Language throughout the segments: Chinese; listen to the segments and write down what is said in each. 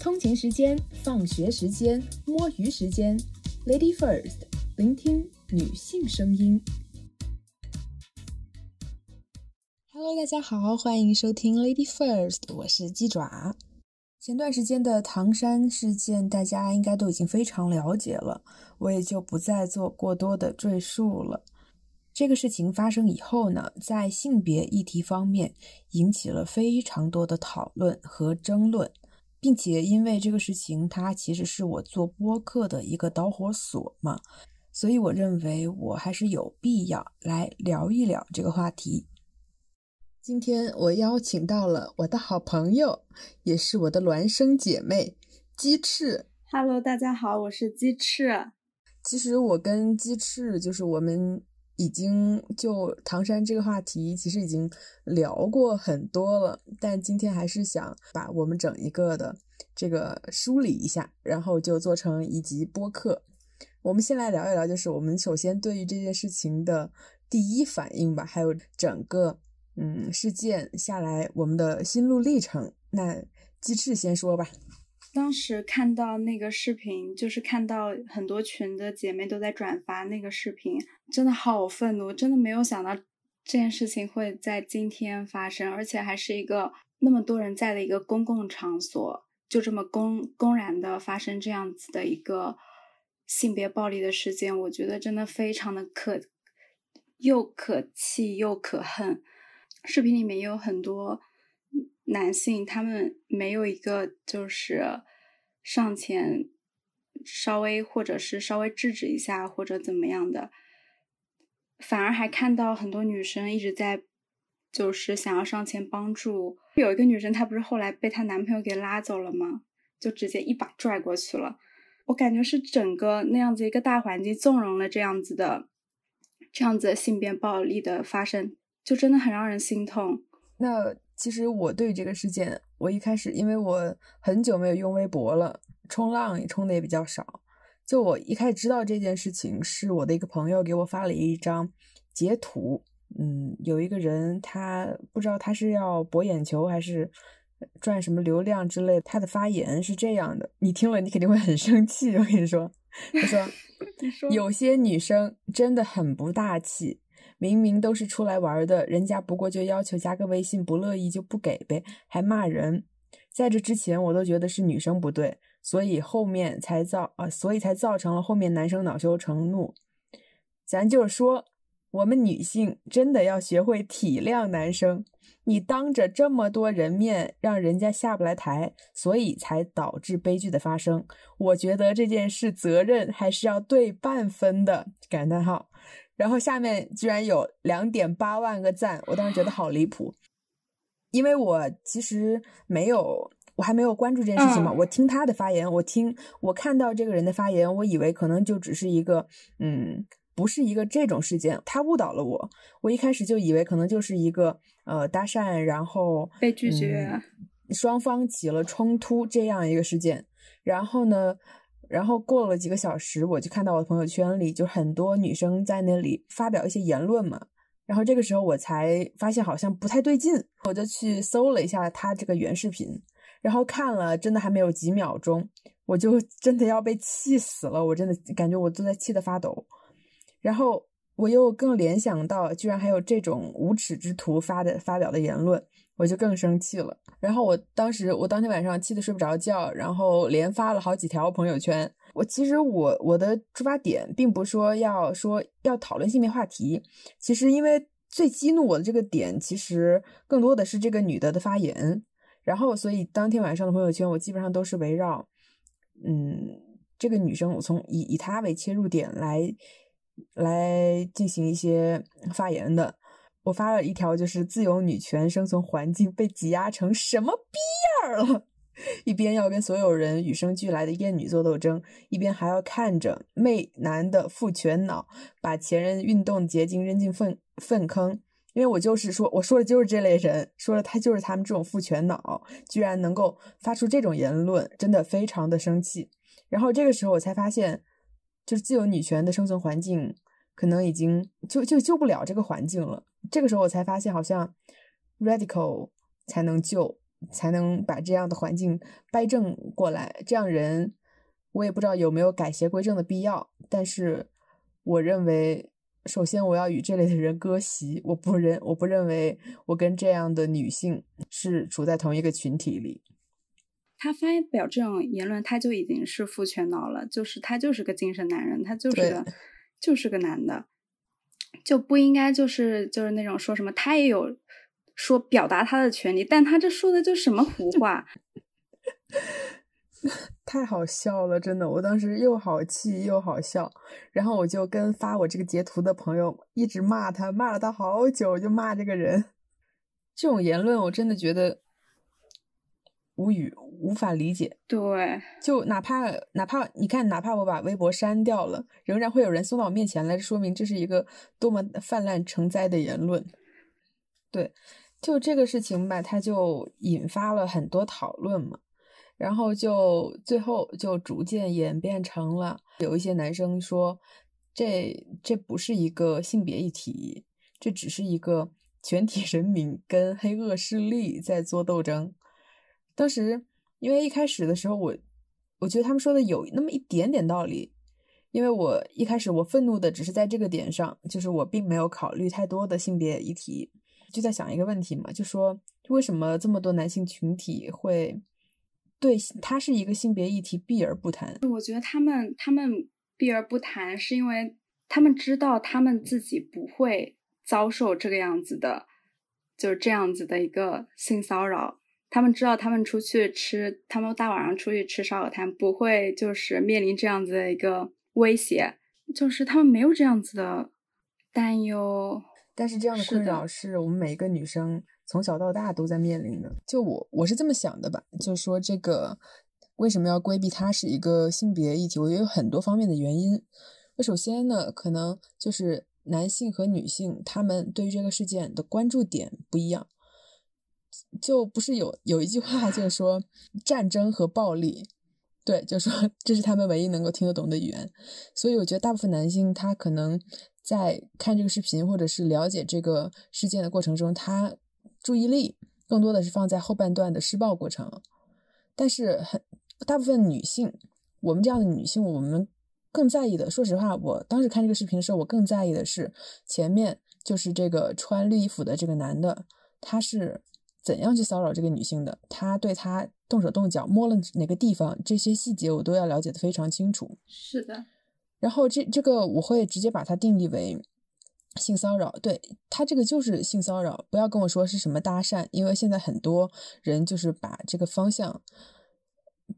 通勤时间、放学时间、摸鱼时间，Lady First，聆听女性声音。Hello，大家好，欢迎收听 Lady First，我是鸡爪。前段时间的唐山事件，大家应该都已经非常了解了，我也就不再做过多的赘述了。这个事情发生以后呢，在性别议题方面引起了非常多的讨论和争论。并且因为这个事情，它其实是我做播客的一个导火索嘛，所以我认为我还是有必要来聊一聊这个话题。今天我邀请到了我的好朋友，也是我的孪生姐妹鸡翅。Hello，大家好，我是鸡翅。其实我跟鸡翅就是我们。已经就唐山这个话题，其实已经聊过很多了，但今天还是想把我们整一个的这个梳理一下，然后就做成一集播客。我们先来聊一聊，就是我们首先对于这件事情的第一反应吧，还有整个嗯事件下来我们的心路历程。那鸡翅先说吧。当时看到那个视频，就是看到很多群的姐妹都在转发那个视频，真的好愤怒！真的没有想到这件事情会在今天发生，而且还是一个那么多人在的一个公共场所，就这么公公然的发生这样子的一个性别暴力的事件，我觉得真的非常的可又可气又可恨。视频里面也有很多。男性他们没有一个就是上前稍微或者是稍微制止一下或者怎么样的，反而还看到很多女生一直在就是想要上前帮助。有一个女生她不是后来被她男朋友给拉走了吗？就直接一把拽过去了。我感觉是整个那样子一个大环境纵容了这样子的这样子性别暴力的发生，就真的很让人心痛。那。其实我对这个事件，我一开始因为我很久没有用微博了，冲浪也冲的也比较少。就我一开始知道这件事情，是我的一个朋友给我发了一张截图。嗯，有一个人他不知道他是要博眼球还是赚什么流量之类，他的发言是这样的，你听了你肯定会很生气。我跟你说，他说 有些女生真的很不大气。明明都是出来玩的，人家不过就要求加个微信，不乐意就不给呗，还骂人。在这之前，我都觉得是女生不对，所以后面才造啊，所以才造成了后面男生恼羞成怒。咱就是说，我们女性真的要学会体谅男生。你当着这么多人面让人家下不来台，所以才导致悲剧的发生。我觉得这件事责任还是要对半分的。感叹号。然后下面居然有两点八万个赞，我当时觉得好离谱，因为我其实没有，我还没有关注这件事情嘛。我听他的发言，我听我看到这个人的发言，我以为可能就只是一个，嗯，不是一个这种事件，他误导了我。我一开始就以为可能就是一个呃搭讪，然后被拒绝，双方起了冲突这样一个事件。然后呢？然后过了几个小时，我就看到我的朋友圈里就很多女生在那里发表一些言论嘛。然后这个时候我才发现好像不太对劲，我就去搜了一下他这个原视频，然后看了，真的还没有几秒钟，我就 真的要被气死了，我真的感觉我都在气得发抖。然后我又更联想到，居然还有这种无耻之徒发的发表的言论。我就更生气了，然后我当时我当天晚上气得睡不着觉，然后连发了好几条朋友圈。我其实我我的出发点并不说要说要讨论性别话题，其实因为最激怒我的这个点，其实更多的是这个女的的发言。然后所以当天晚上的朋友圈，我基本上都是围绕嗯这个女生，我从以以她为切入点来来进行一些发言的。我发了一条，就是自由女权生存环境被挤压成什么逼样了，一边要跟所有人与生俱来的厌女做斗争，一边还要看着媚男的父权脑把前人运动结晶扔进粪粪坑。因为我就是说，我说的就是这类人，说的他就是他们这种父权脑，居然能够发出这种言论，真的非常的生气。然后这个时候我才发现，就是自由女权的生存环境可能已经就就救不了这个环境了。这个时候我才发现，好像 radical 才能救，才能把这样的环境掰正过来。这样人，我也不知道有没有改邪归正的必要。但是，我认为，首先我要与这类的人割席。我不认，我不认为我跟这样的女性是处在同一个群体里。他发表这种言论，他就已经是父权脑了，就是他就是个精神男人，他就是个就是个男的，就不应该就是就是那种说什么他也有说表达他的权利，但他这说的就什么胡话，太好笑了，真的，我当时又好气又好笑，然后我就跟发我这个截图的朋友一直骂他，骂了他好久，就骂这个人，这种言论我真的觉得。无语，无法理解。对，就哪怕哪怕你看，哪怕我把微博删掉了，仍然会有人送到我面前来，说明这是一个多么泛滥成灾的言论。对，就这个事情吧，它就引发了很多讨论嘛，然后就最后就逐渐演变成了有一些男生说，这这不是一个性别议题，这只是一个全体人民跟黑恶势力在做斗争。当时，因为一开始的时候，我我觉得他们说的有那么一点点道理，因为我一开始我愤怒的只是在这个点上，就是我并没有考虑太多的性别议题，就在想一个问题嘛，就说为什么这么多男性群体会对他是一个性别议题避而不谈？我觉得他们他们避而不谈，是因为他们知道他们自己不会遭受这个样子的，就是这样子的一个性骚扰。他们知道，他们出去吃，他们大晚上出去吃烧烤摊，不会就是面临这样子的一个威胁，就是他们没有这样子的担忧。但是这样的困扰是我们每一个女生从小到大都在面临的。就我，我是这么想的吧，就是说这个为什么要规避它是一个性别议题？我觉得有很多方面的原因。那首先呢，可能就是男性和女性他们对于这个事件的关注点不一样。就不是有有一句话，就是说战争和暴力，对，就是说这是他们唯一能够听得懂的语言。所以我觉得大部分男性他可能在看这个视频或者是了解这个事件的过程中，他注意力更多的是放在后半段的施暴过程。但是很大部分女性，我们这样的女性，我们更在意的，说实话，我当时看这个视频的时候，我更在意的是前面就是这个穿绿衣服的这个男的，他是。怎样去骚扰这个女性的？他对她动手动脚，摸了哪个地方？这些细节我都要了解的非常清楚。是的。然后这这个我会直接把它定义为性骚扰。对他这个就是性骚扰，不要跟我说是什么搭讪，因为现在很多人就是把这个方向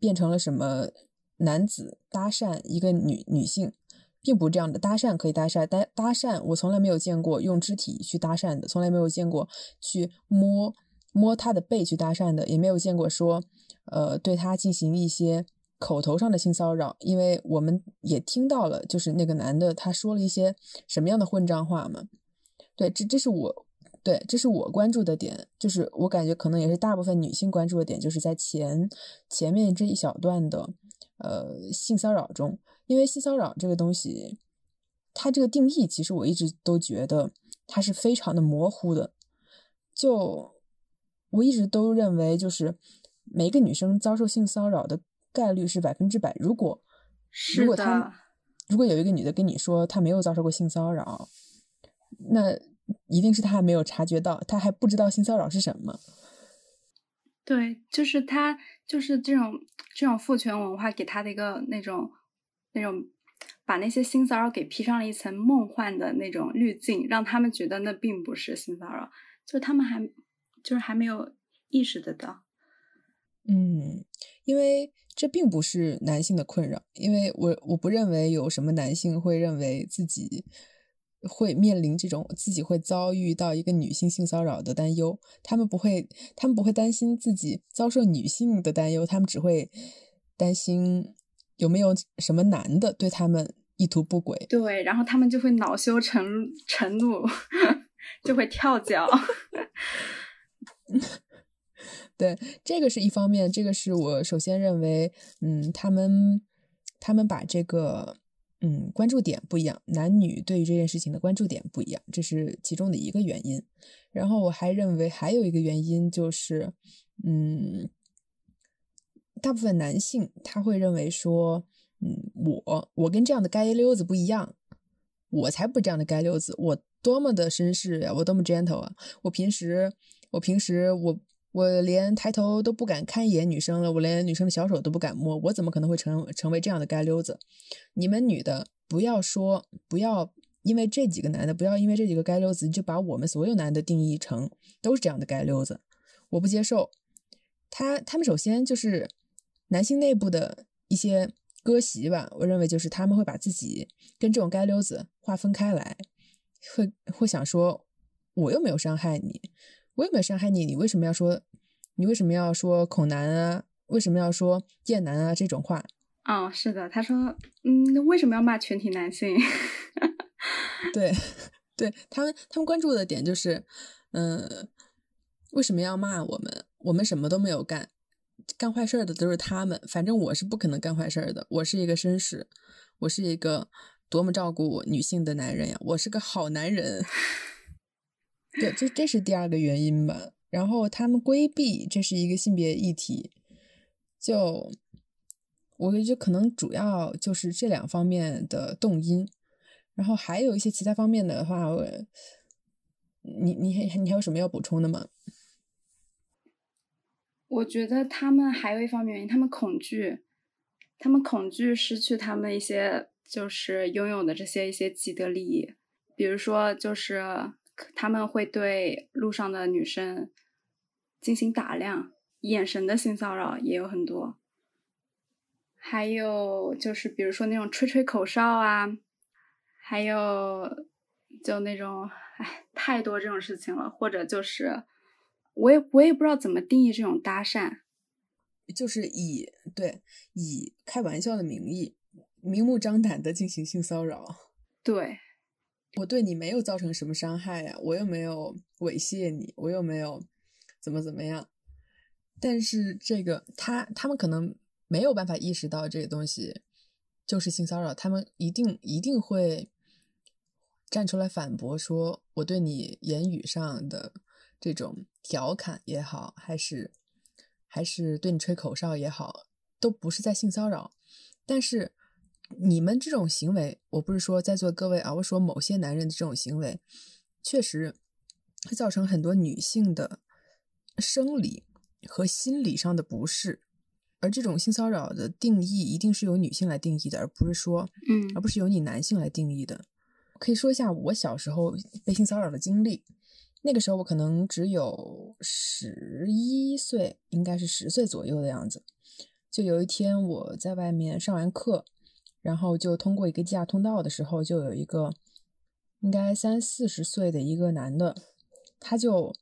变成了什么男子搭讪一个女女性，并不这样的。搭讪可以搭讪，搭搭讪我从来没有见过用肢体去搭讪的，从来没有见过去摸。摸他的背去搭讪的，也没有见过说，呃，对他进行一些口头上的性骚扰，因为我们也听到了，就是那个男的他说了一些什么样的混账话嘛。对，这这是我对，这是我关注的点，就是我感觉可能也是大部分女性关注的点，就是在前前面这一小段的呃性骚扰中，因为性骚扰这个东西，它这个定义其实我一直都觉得它是非常的模糊的，就。我一直都认为，就是每一个女生遭受性骚扰的概率是百分之百。如果如果她如果有一个女的跟你说她没有遭受过性骚扰，那一定是她还没有察觉到，她还不知道性骚扰是什么。对，就是她，就是这种这种父权文化给她的一个那种那种，把那些性骚扰给披上了一层梦幻的那种滤镜，让他们觉得那并不是性骚扰，就他们还。就是还没有意识得到，嗯，因为这并不是男性的困扰，因为我我不认为有什么男性会认为自己会面临这种自己会遭遇到一个女性性骚扰的担忧，他们不会，他们不会担心自己遭受女性的担忧，他们只会担心有没有什么男的对他们意图不轨，对，然后他们就会恼羞成成怒，就会跳脚。对，这个是一方面，这个是我首先认为，嗯，他们他们把这个，嗯，关注点不一样，男女对于这件事情的关注点不一样，这是其中的一个原因。然后我还认为还有一个原因就是，嗯，大部分男性他会认为说，嗯，我我跟这样的街溜子不一样，我才不这样的街溜子，我多么的绅士呀，我多么 gentle 啊，我平时我平时我我连抬头都不敢看一眼女生了，我连女生的小手都不敢摸，我怎么可能会成成为这样的街溜子？你们女的不要说，不要因为这几个男的，不要因为这几个街溜子就把我们所有男的定义成都是这样的街溜子，我不接受。他他们首先就是男性内部的一些割席吧，我认为就是他们会把自己跟这种街溜子划分开来，会会想说，我又没有伤害你，我也没有伤害你，你为什么要说，你为什么要说恐男啊？为什么要说厌男啊？这种话？哦，是的，他说，嗯，为什么要骂全体男性？对，对他们他们关注的点就是，嗯，为什么要骂我们？我们什么都没有干，干坏事的都是他们。反正我是不可能干坏事的。我是一个绅士，我是一个多么照顾女性的男人呀！我是个好男人。对，这这是第二个原因吧。然后他们规避这是一个性别议题，就我觉得可能主要就是这两方面的动因。然后还有一些其他方面的话，我你你你还有什么要补充的吗？我觉得他们还有一方面原因，他们恐惧，他们恐惧失去他们一些就是拥有的这些一些既得利益，比如说就是他们会对路上的女生进行打量，眼神的性骚扰也有很多，还有就是比如说那种吹吹口哨啊，还有就那种哎太多这种事情了，或者就是。我也我也不知道怎么定义这种搭讪，就是以对以开玩笑的名义，明目张胆的进行性骚扰。对，我对你没有造成什么伤害呀，我又没有猥亵你，我又没有怎么怎么样。但是这个他他们可能没有办法意识到这个东西就是性骚扰，他们一定一定会站出来反驳说，我对你言语上的。这种调侃也好，还是还是对你吹口哨也好，都不是在性骚扰。但是你们这种行为，我不是说在座各位啊，我说某些男人的这种行为，确实会造成很多女性的生理和心理上的不适。而这种性骚扰的定义，一定是由女性来定义的，而不是说，嗯，而不是由你男性来定义的。可以说一下我小时候被性骚扰的经历。那个时候我可能只有十一岁，应该是十岁左右的样子。就有一天我在外面上完课，然后就通过一个地下通道的时候，就有一个应该三四十岁的一个男的，他就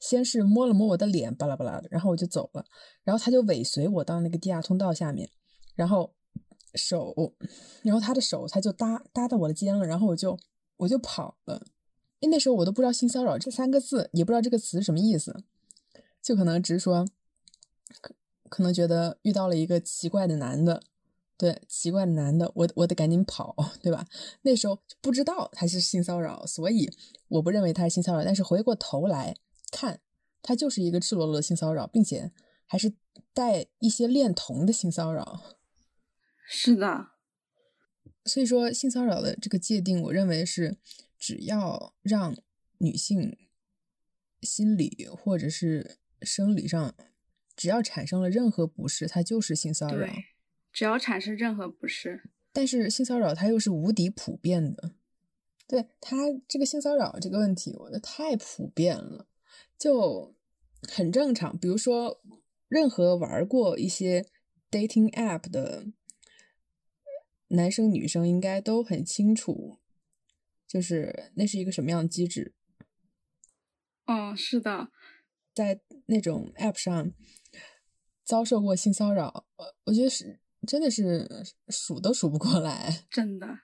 先是摸了摸我的脸，巴拉巴拉的，然后我就走了。然后他就尾随我到那个地下通道下面，然后手，然后他的手他就搭搭到我的肩了，然后我就我就跑了。因为那时候我都不知道“性骚扰”这三个字，也不知道这个词什么意思，就可能只是说，可能觉得遇到了一个奇怪的男的，对，奇怪的男的，我我得赶紧跑，对吧？那时候不知道他是性骚扰，所以我不认为他是性骚扰。但是回过头来看，他就是一个赤裸裸的性骚扰，并且还是带一些恋童的性骚扰。是的，所以说性骚扰的这个界定，我认为是。只要让女性心理或者是生理上，只要产生了任何不适，它就是性骚扰。只要产生任何不适，但是性骚扰它又是无敌普遍的。对它这个性骚扰这个问题，我觉得太普遍了，就很正常。比如说，任何玩过一些 dating app 的男生女生，应该都很清楚。就是那是一个什么样的机制？嗯，是的，在那种 App 上遭受过性骚扰，我觉得是真的是数都数不过来，真的。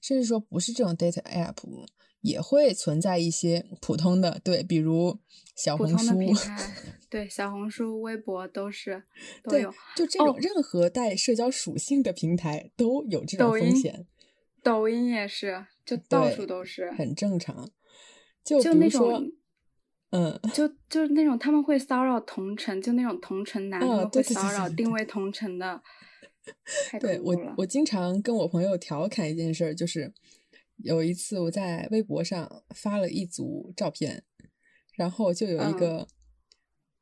甚至说不是这种 Data App，也会存在一些普通的，对，比如小红书，对，小红书、微博都是都有，就这种任何带社交属性的平台都有这种风险。抖音也是，就到处都是，很正常。就就那种，嗯，就就是那种他们会骚扰同城，就那种同城男，他们会骚扰定位同城的，太对我。我经常跟我朋友调侃一件事儿，就是有一次我在微博上发了一组照片，然后就有一嗯个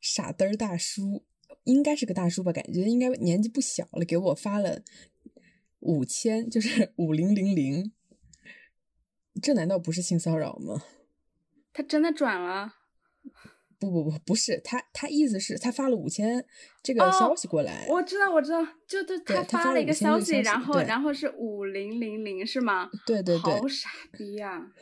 傻嘚儿大叔，应该是个大叔吧，感觉应该年纪不小了，给我发了五千，就是 五零零零，这难道不是性骚扰吗？他真的转了，不不不，不是他，他意思是他发了五千这个哦消息过来，我知道，我知道，就就对他发了一个5000这个息，消息然后然后是五零零零是吗？对对对好，傻逼呀、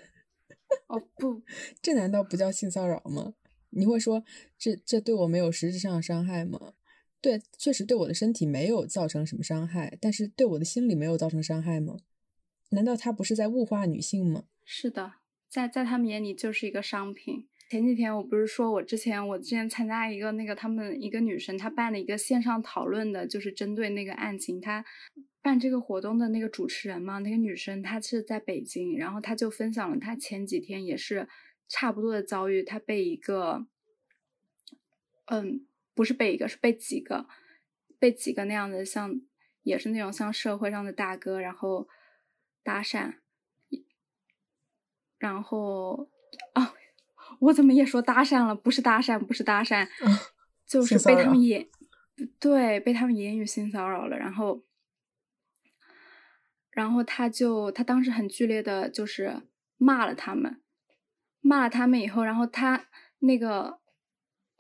哦不，这难道不叫性骚扰吗？你会说这这对我没有实质上的伤害吗？对，确实对我的身体没有造成什么伤害，但是对我的心理没有造成伤害吗？难道他不是在物化女性吗？是的，在在他们眼里就是一个商品。前几天我不是说我之前我之前参加一个那个他们一个女生她办了一个线上讨论的，就是针对那个案情，她办这个活动的那个主持人嘛，那个女生她是在北京，然后她就分享了她前几天也是差不多的遭遇，她被一个，嗯，不是被一个，是被几个，被几个那样的像也是那种像社会上的大哥，然后搭讪，然后哦，我怎么也说搭讪了？不是搭讪，不是搭讪，就是被他们言对被他们言语性骚扰了。然后，然后他就他当时很剧烈的，就是骂了他们，骂了他们以后，然后他那个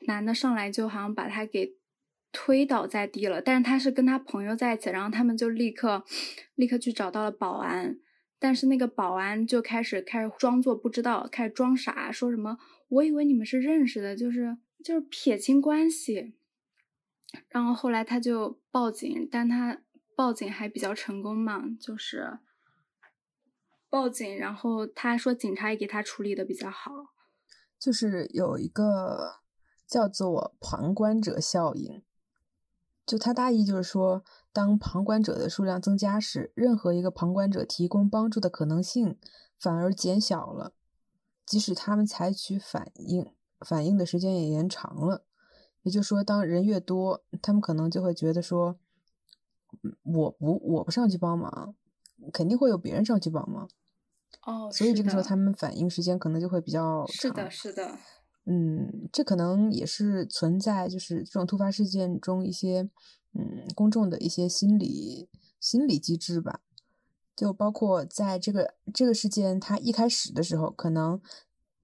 男的上来就好像把他给推倒在地了，但是他是跟他朋友在一起，然后他们就立刻立刻去找到了保安，但是那个保安就开始开始装作不知道，开始装傻，说什么我以为你们是认识的，就是就是撇清关系。然后后来他就报警，但他报警还比较成功嘛，就是报警，然后他说警察也给他处理的比较好。就是有一个叫做旁观者效应，就他大意就是说，当旁观者的数量增加时，任何一个旁观者提供帮助的可能性反而减小了，即使他们采取反应，反应的时间也延长了。也就是说，当人越多，他们可能就会觉得说，嗯我不我不上去帮忙，肯定会有别人上去帮忙。哦，所以这个时候他们反应时间可能就会比较长。是的，是的，嗯，这可能也是存在就是这种突发事件中一些嗯公众的一些心理心理机制吧。就包括在这个这个事件它一开始的时候，可能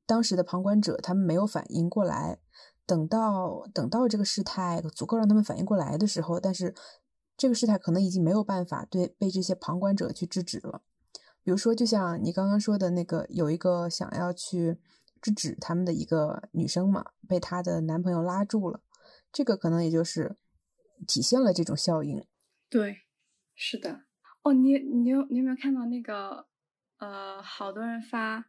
当时的旁观者他们没有反应过来，等到等到这个事态足够让他们反应过来的时候，但是这个事态可能已经没有办法对被这些旁观者去制止了。比如说，就像你刚刚说的那个，有一个想要去制止他们的一个女生嘛，被她的男朋友拉住了，这个可能也就是体现了这种效应。对，是的。哦，你你有你有没有看到那个呃，好多人发，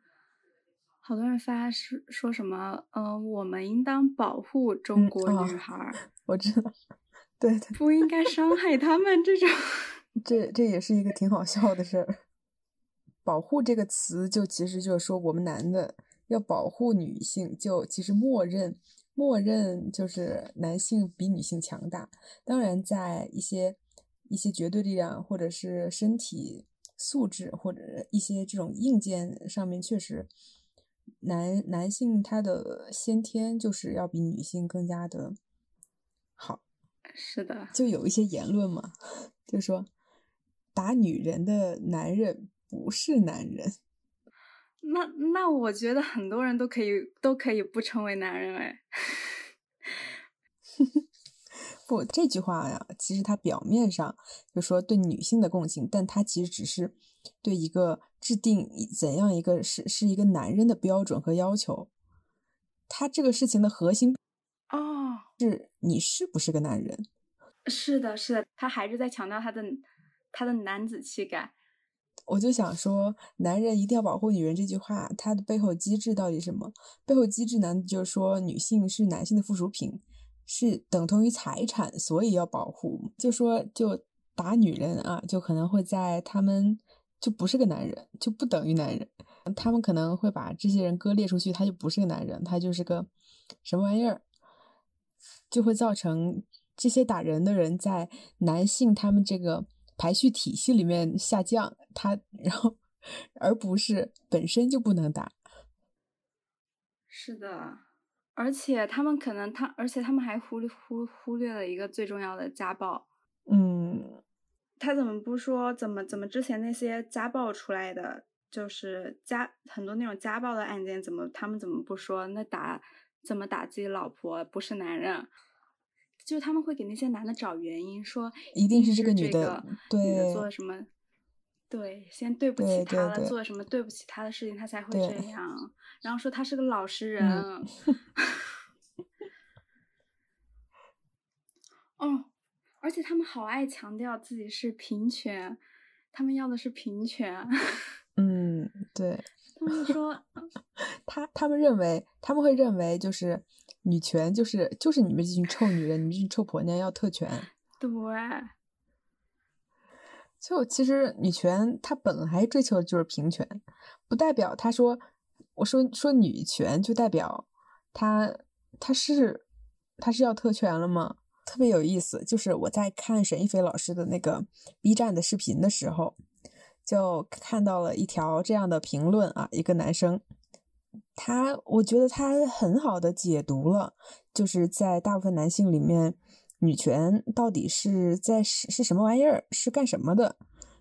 好多人发是说什么呃，我们应当保护中嗯国哦女孩儿，我知道，对对，不应该伤害他们这种。这这也是一个挺好笑的事儿。保护这个词，就其实就是说我们男的要保护女性，就其实默认默认就是男性比女性强大。当然，在一些一些绝对力量或者是身体素质或者一些这种硬件上面，确实男男性他的先天就是要比女性更加的好。是的，就有一些言论嘛，就说打女人的男人不是男人。那那我觉得很多人都可以都可以不成为男人哎。不，这句话呀，其实它表面上就说对女性的共情，但它其实只是对一个制定怎样一个是是一个男人的标准和要求。他这个事情的核心哦，是你是不是个男人？是的，是的，他还是在强调他的他的男子气概。我就想说，男人一定要保护女人这句话，它的背后机制到底是什么？背后机制呢就是说女性是男性的附属品，是等同于财产，所以要保护？就说就打女人啊，就可能会在他们就不是个男人，就不等于男人。他们可能会把这些人割裂出去，他就不是个男人，他就是个什么玩意儿，就会造成这些打人的人在男性他们这个排序体系里面下降，他然后而不是本身就不能打。是的，而且他们可能他，而且他们还忽略忽忽略了一个最重要的家暴。嗯，他怎么不说？怎么怎么之前那些家暴出来的，就是家很多那种家暴的案件，怎么他们怎么不说？那打怎么打自己老婆不是男人？就他们会给那些男的找原因，说一定是这个女的，女的做了什么？对，先对不起他了，做了什么对不起他的事情，他才会这样。然后说他是个老实人。哦，而且他们好爱强调自己是平权，他们要的是平权。嗯，对。他们说，他他们认为他们会认为就是女权就是就是你们这群臭女人，你们这群臭婆娘要特权。对。就其实女权她本来追求的就是平权，不代表她说我说说女权就代表她她是她是要特权了吗？特别有意思，就是我在看沈一菲老师的那个 B 站的视频的时候，就看到了一条这样的评论啊，一个男生，他我觉得他很好的解读了，就是在大部分男性里面。女权到底是在是是什么玩意儿？是干什么的？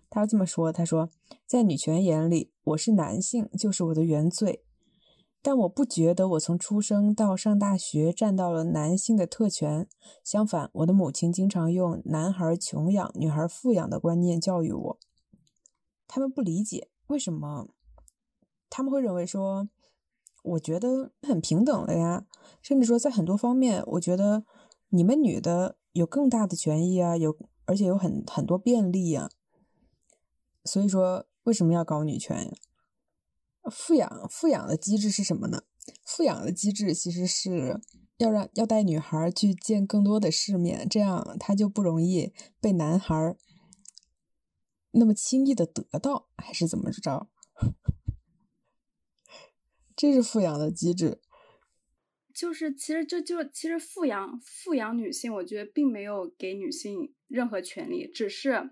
他这么说：“他说，在女权眼里，我是男性就是我的原罪，但我不觉得我从出生到上大学占到了男性的特权。相反，我的母亲经常用‘男孩穷养，女孩富养’的观念教育我。他们不理解为什么，他们会认为说，我觉得很平等了呀，甚至说在很多方面，我觉得。”你们女的有更大的权益啊，有而且有很很多便利呀。所以说，为什么要搞女权呀？富养富养的机制是什么呢？富养的机制其实是要让要带女孩去见更多的世面，这样她就不容易被男孩那么轻易的得到，还是怎么着？这是富养的机制。就是，其实这就其实富养富养女性，我觉得并没有给女性任何权利，只是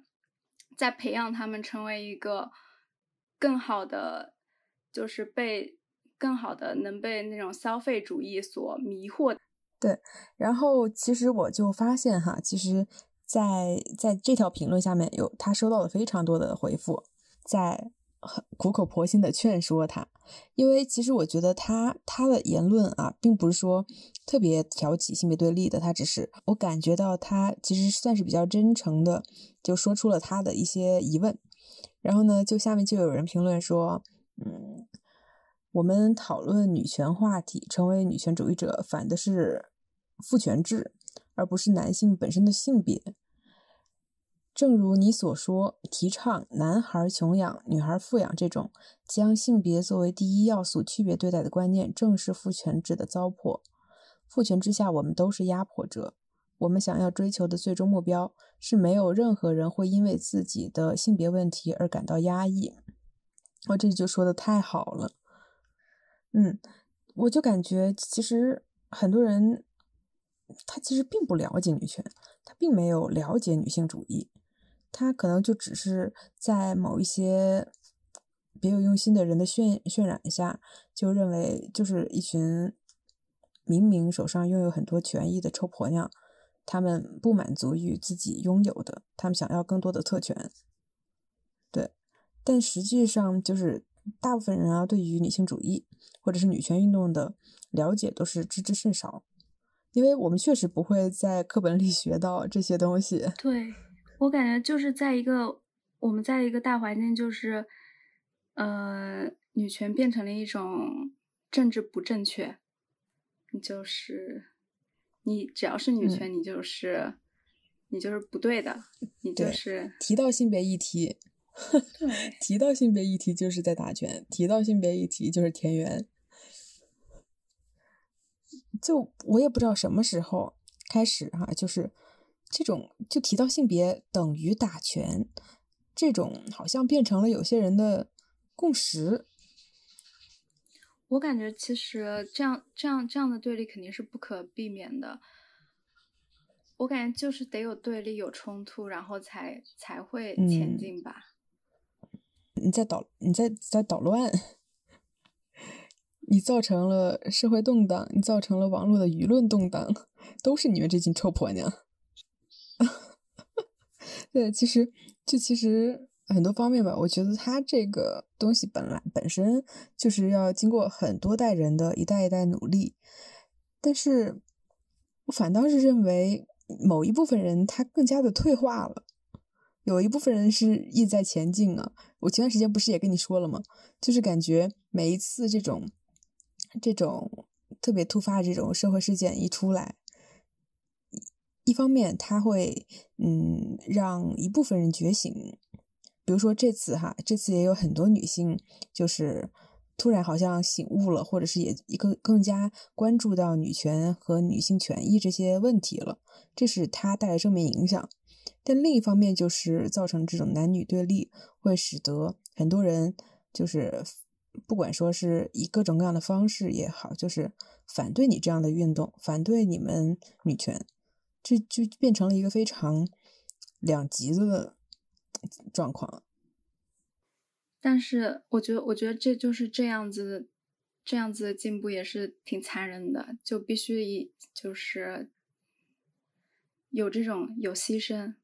在培养她们成为一个更好的，就是被更好的能被那种消费主义所迷惑。对，然后其实我就发现哈，其实在在这条评论下面有他收到了非常多的回复，在。苦口婆心的劝说他，因为其实我觉得他他的言论啊，并不是说特别挑起性别对立的，他只是我感觉到他其实算是比较真诚的，就说出了他的一些疑问。然后呢，就下面就有人评论说，嗯，我们讨论女权话题，成为女权主义者，反的是父权制，而不是男性本身的性别。正如你所说，提倡男孩穷养、女孩富养这种将性别作为第一要素区别对待的观念，正是父权制的糟粕。父权之下，我们都是压迫者。我们想要追求的最终目标是没有任何人会因为自己的性别问题而感到压抑。我这就说的太好了。嗯，我就感觉其实很多人他其实并不了解女权，他并没有了解女性主义。他可能就只是在某一些别有用心的人的渲渲染下，就认为就是一群明明手上拥有很多权益的臭婆娘，他们不满足于自己拥有的，他们想要更多的特权。对，但实际上就是大部分人啊，对于女性主义或者是女权运动的了解都是知之甚少，因为我们确实不会在课本里 学到这些东西。对。我感觉就是在一个我们在一个大环境，就是呃，女权变成了一种政治不正确。你就是你只要是女权，你就是你就是不对的，你就是提到性别议题，对，提到性别议题就是在打拳，提到性别议题就是田园。就我也不知道什么时候开始哈，就是。这种就提到性别等于打拳，这种好像变成了有些人的共识。我感觉其实这样这样这样的对立肯定是不可避免的。我感觉就是得有对立、有冲突，然后才才会前进吧。你在捣你在在捣乱，你造成了社会动荡，你造成了网络的舆论动荡，都是你们这群臭婆娘。对，其实就其实很多方面吧，我觉得它这个东西本来本身就是要经过很多代人的一代一代努力，但是我反倒是认为。某一部分人他更加的退化了，有一部分人是意在前进啊。我前段时间不是也跟你说了吗？就是感觉每一次这种这种特别突发这种社会事件一出来，一方面它会嗯让一部分人觉醒，比如说这次哈，这次也有很多女性就是。突然好像醒悟了，或者是也一个更加关注到女权和女性权益这些问题了，这是它带来正面影响。但另一方面，就是造成这种男女对立，会使得很多人就是不管说是以各种各样的方式也好，就是反对你这样的运动，反对你们女权，这就变成了一个非常两极的状况。但是我觉得，我觉得这就是这样子，这样子的进步也是挺残忍的，就必须以就是有这种有牺牲。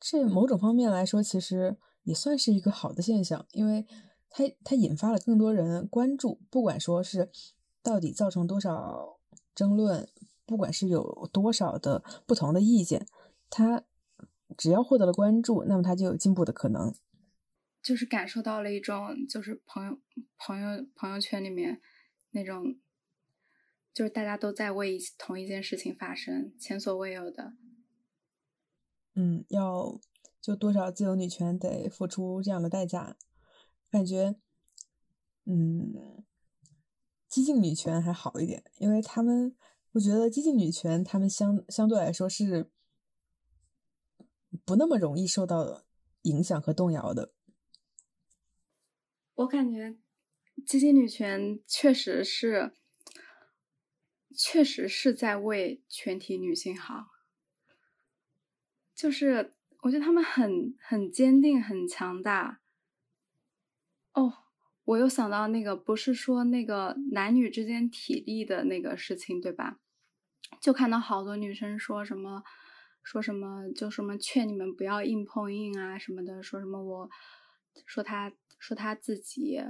这某种方面来说，其实也算是一个好的现象，因为它它引发了更多人关注，不管说是到底造成多少争论，不管是有多少的不同的意见，他只要获得了关注，那么他就有进步的可能。就是感受到了一种，就是朋友、朋友、朋友圈里面那种，就是大家都在为同一件事情发生，前所未有的。嗯，要就多少自由女权得付出这样的代价，感觉，嗯，激进女权还好一点，因为他们，我觉得激进女权他们相相对来说是不那么容易受到影响和动摇的。我感觉激进女权确实是，确实是在为全体女性好。就是我觉得他们很很坚定，很强大。哦，我又想到那个，不是说那个男女之间体力的那个事情，对吧？就看到好多女生说什么，说什么，就什么劝你们不要硬碰硬啊什么的，说什么我，说他。说她自己，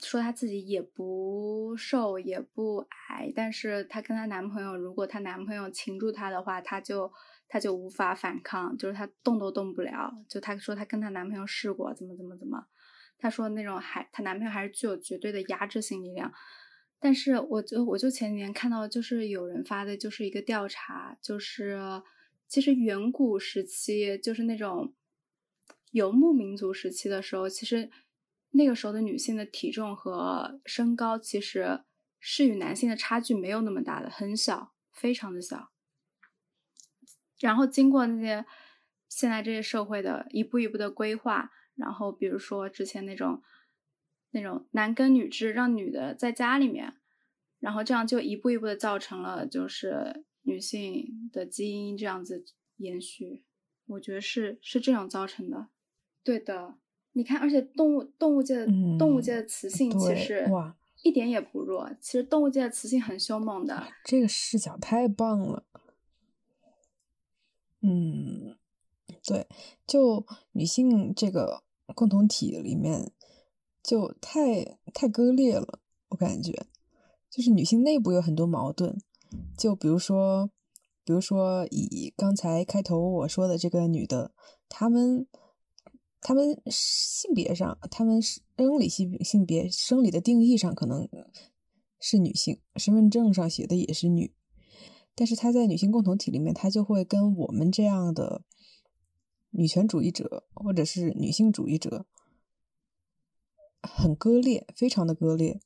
说她自己也不瘦也不矮，但是她跟她男朋友，如果她男朋友擒住她的话，她就她就无法反抗，就是她动都动不了。就她说她跟她男朋友试过，怎么怎么怎么，她说那种还她男朋友还是具有绝对的压制性力量。但是我就我就前几年看到，就是有人发的，就是一个调查，就是其实远古时期就是那种。游牧民族时期的时候，其实那个时候的女性的体重和身高其实是与男性的差距没有那么大的，很小，非常的小。然后经过那些现在这些社会的一步一步的规划，然后比如说之前那种那种男耕女织，让女的在家里面，然后这样就一步一步的造成了就是女性的基因这样子延续，我觉得是是这种造成的。对的，你看，而且动物动物界的动物界的雌性其实哇一点也不弱，其实动物界的雌性很凶猛的。这个视角太棒了。嗯，对，就女性这个共同体里面就太太割裂了，我感觉就是女性内部有很多矛盾，就比如说，比如说以刚才开头我说的这个女的，她们。她们性别上，她们生理性性别生理的定义上可能是女性，身份证上写的也是女，但是她在女性共同体里面，她就会跟我们这样的女权主义者或者是女性主义者很割裂，非常的割裂。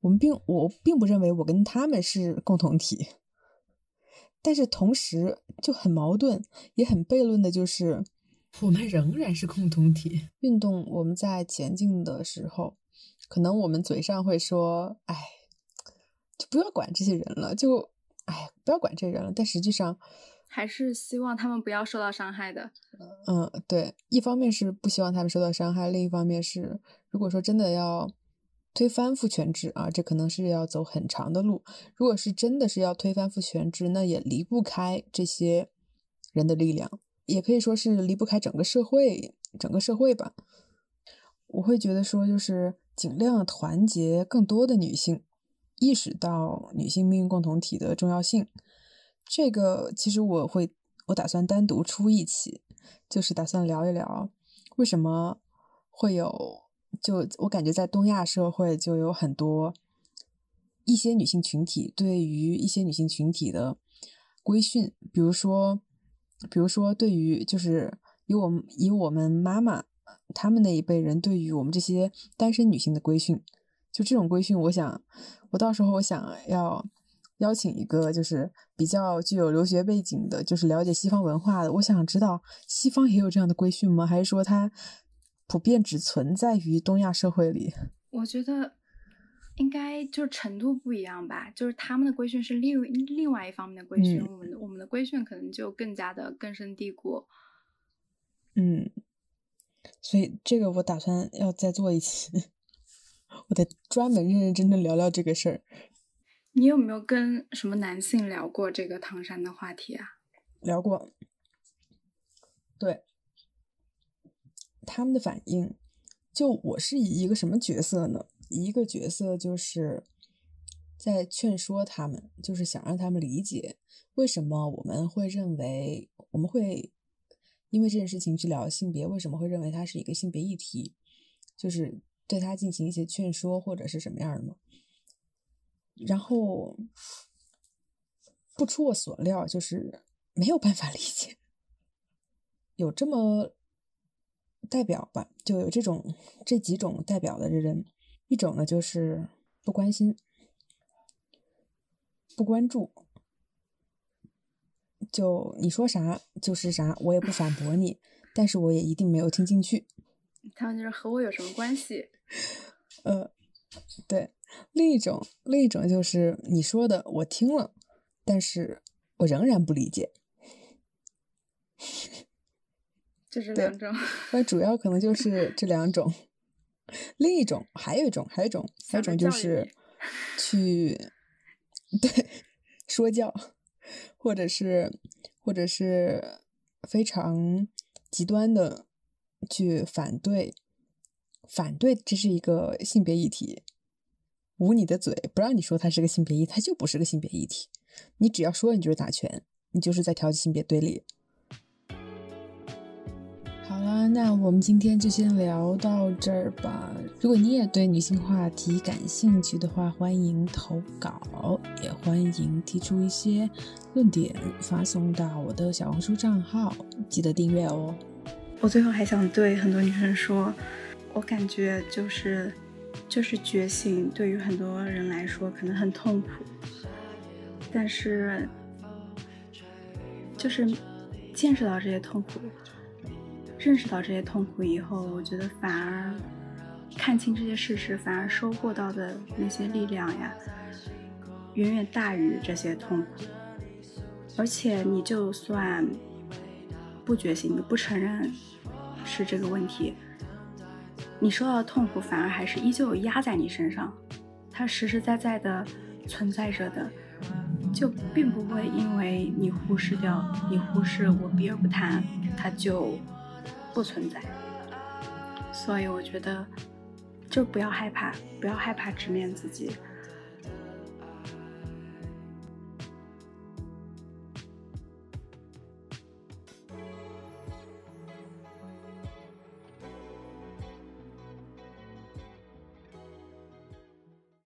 我们并我并不认为我跟他们是共同体，但是同时就很矛盾，也很悖论的就是。我们仍然是共同体。运动，我们在前进的时候，可能我们嘴上会说，哎，就不要管这些人了，就哎，不要管这人了。但实际上，还是希望他们不要受到伤害的。嗯，对，一方面是不希望他们受到伤害，另一方面是，如果说真的要推翻父权制啊，这可能是要走很长的路。如果是真的是要推翻父权制，那也离不开这些人的力量，也可以说是离不开整个社会，整个社会吧。我会觉得说，就是尽量团结更多的女性，意识到女性命运共同体的重要性。这个其实我会，我打算单独出一期，就是打算聊一聊为什么会有，就我感觉在东亚社会就有很多一些女性群体对于一些女性群体的规训，比如说，比如说对于就是以我们以我们妈妈。他们那一辈人对于我们这些单身女性的规训，就这种规训，我想，我到时候我想要邀请一个就是比较具有留学背景的，就是了解西方文化的。我想知道西方也有这样的规训吗？还是说它普遍只存在于东亚社会里？我觉得应该就是程度不一样吧。就是他们的规训是另另外一方面的规训，我们我们的规训可能就更加的根深蒂固。嗯。所以这个我打算要再做一期，我得专门认认真真聊聊这个事儿。你有没有跟什么男性聊过这个唐山的话题啊？聊过，对，他们的反应，就我是以一个什么角色呢？一个角色就是在劝说他们，就是想让他们理解为什么我们会认为我们会。因为这件事情去聊性别，为什么会认为它是一个性别议题？就是对他进行一些劝说或者是什么样的吗？然后不出我所料，就是没有办法理解。有这么代表吧，就有这种这几种代表的人，一种呢就是不关心、不关注。就你说啥就是啥，我也不反驳你，但是我也一定没有听进去。他们就是和我有什么关系？呃，对。另一种，另一种就是你说的我听了，但是我仍然不理解。就是两种。那主要可能就是这两种。另一种，还有一种，还有一种，还有一种就是去对说教。或者是，或者是非常极端的去反对，反对这是一个性别议题，捂你的嘴，不让你说它是个性别议题，它就不是个性别议题。你只要说，你就是打拳，你就是在挑起性别对立。好了，那我们今天就先聊到这儿吧。如果你也对女性话题感兴趣的话，欢迎投稿，也欢迎提出一些论点，发送到我的小红书账号，记得订阅哦。我最后还想对很多女生说，我感觉就是就是觉醒，对于很多人来说可能很痛苦，但是就是见识到这些痛苦。认识到这些痛苦以后，我觉得反而看清这些事实，反而收获到的那些力量呀，远远大于这些痛苦。而且你就算不觉醒，你不承认是这个问题，你受到的痛苦反而还是依旧压在你身上，它实实在在的存在着的，就并不会因为你忽视掉，你忽视我避而不谈，它就。不存在，所以我觉得，就不要害怕，不要害怕直面自己。